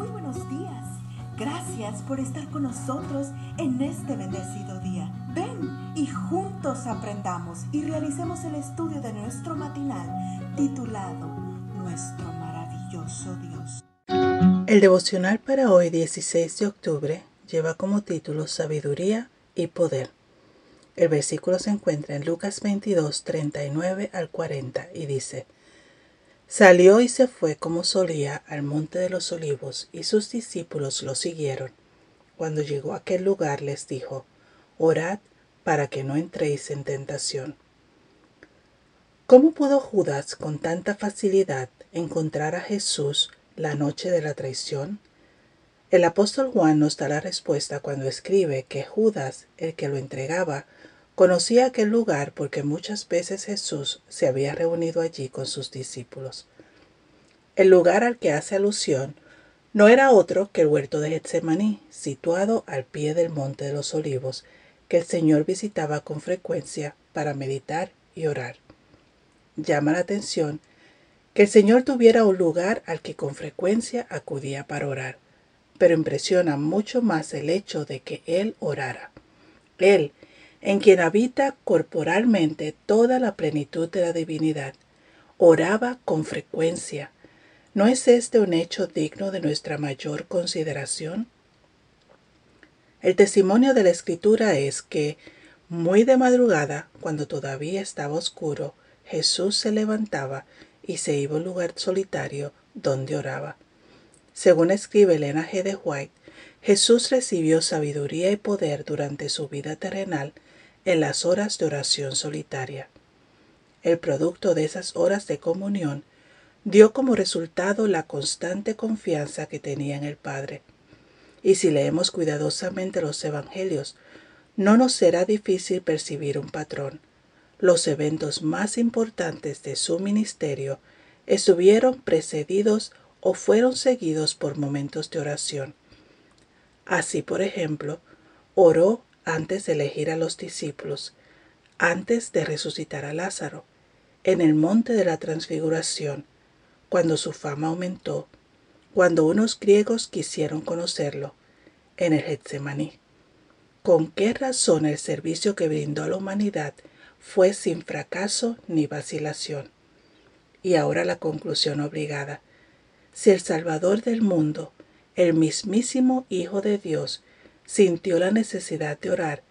Muy buenos días. Gracias por estar con nosotros en este bendecido día. Ven y juntos aprendamos y realicemos el estudio de nuestro matinal titulado Nuestro maravilloso Dios. El devocional para hoy 16 de octubre lleva como título Sabiduría y Poder. El versículo se encuentra en Lucas 22, 39 al 40 y dice, Salió y se fue como solía al monte de los olivos, y sus discípulos lo siguieron. Cuando llegó a aquel lugar les dijo, Orad para que no entréis en tentación. ¿Cómo pudo Judas con tanta facilidad encontrar a Jesús la noche de la traición? El apóstol Juan nos da la respuesta cuando escribe que Judas, el que lo entregaba, Conocía aquel lugar porque muchas veces Jesús se había reunido allí con sus discípulos. El lugar al que hace alusión no era otro que el huerto de Getsemaní, situado al pie del monte de los olivos, que el Señor visitaba con frecuencia para meditar y orar. Llama la atención que el Señor tuviera un lugar al que con frecuencia acudía para orar, pero impresiona mucho más el hecho de que Él orara. Él, en quien habita corporalmente toda la plenitud de la divinidad, oraba con frecuencia. ¿No es este un hecho digno de nuestra mayor consideración? El testimonio de la escritura es que, muy de madrugada, cuando todavía estaba oscuro, Jesús se levantaba y se iba a un lugar solitario donde oraba. Según escribe Elena G. de White, Jesús recibió sabiduría y poder durante su vida terrenal en las horas de oración solitaria. El producto de esas horas de comunión dio como resultado la constante confianza que tenía en el Padre. Y si leemos cuidadosamente los Evangelios, no nos será difícil percibir un patrón. Los eventos más importantes de su ministerio estuvieron precedidos o fueron seguidos por momentos de oración. Así, por ejemplo, oró antes de elegir a los discípulos, antes de resucitar a Lázaro, en el monte de la transfiguración, cuando su fama aumentó, cuando unos griegos quisieron conocerlo, en el Getsemaní. ¿Con qué razón el servicio que brindó a la humanidad fue sin fracaso ni vacilación? Y ahora la conclusión obligada. Si el Salvador del mundo, el mismísimo Hijo de Dios, sintió la necesidad de orar,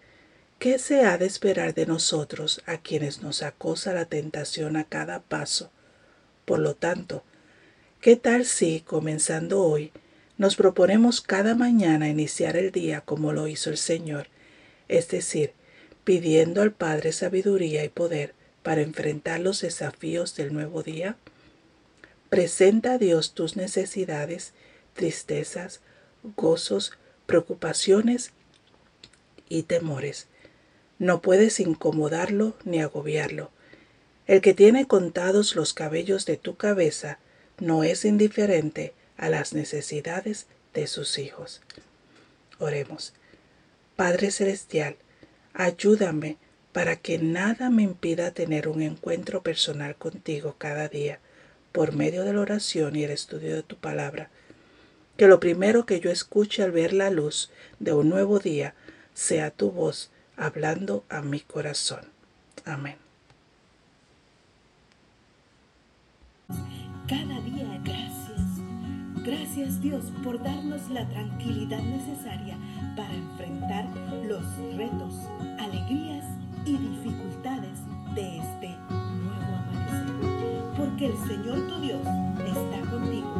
¿qué se ha de esperar de nosotros a quienes nos acosa la tentación a cada paso? Por lo tanto, ¿qué tal si, comenzando hoy, nos proponemos cada mañana iniciar el día como lo hizo el Señor, es decir, pidiendo al Padre sabiduría y poder para enfrentar los desafíos del nuevo día? Presenta a Dios tus necesidades, tristezas, gozos, preocupaciones y temores. No puedes incomodarlo ni agobiarlo. El que tiene contados los cabellos de tu cabeza no es indiferente a las necesidades de sus hijos. Oremos. Padre Celestial, ayúdame para que nada me impida tener un encuentro personal contigo cada día por medio de la oración y el estudio de tu palabra que lo primero que yo escuche al ver la luz de un nuevo día sea tu voz hablando a mi corazón. Amén. Cada día gracias. Gracias Dios por darnos la tranquilidad necesaria para enfrentar los retos, alegrías y dificultades de este nuevo amanecer. Porque el Señor tu Dios está contigo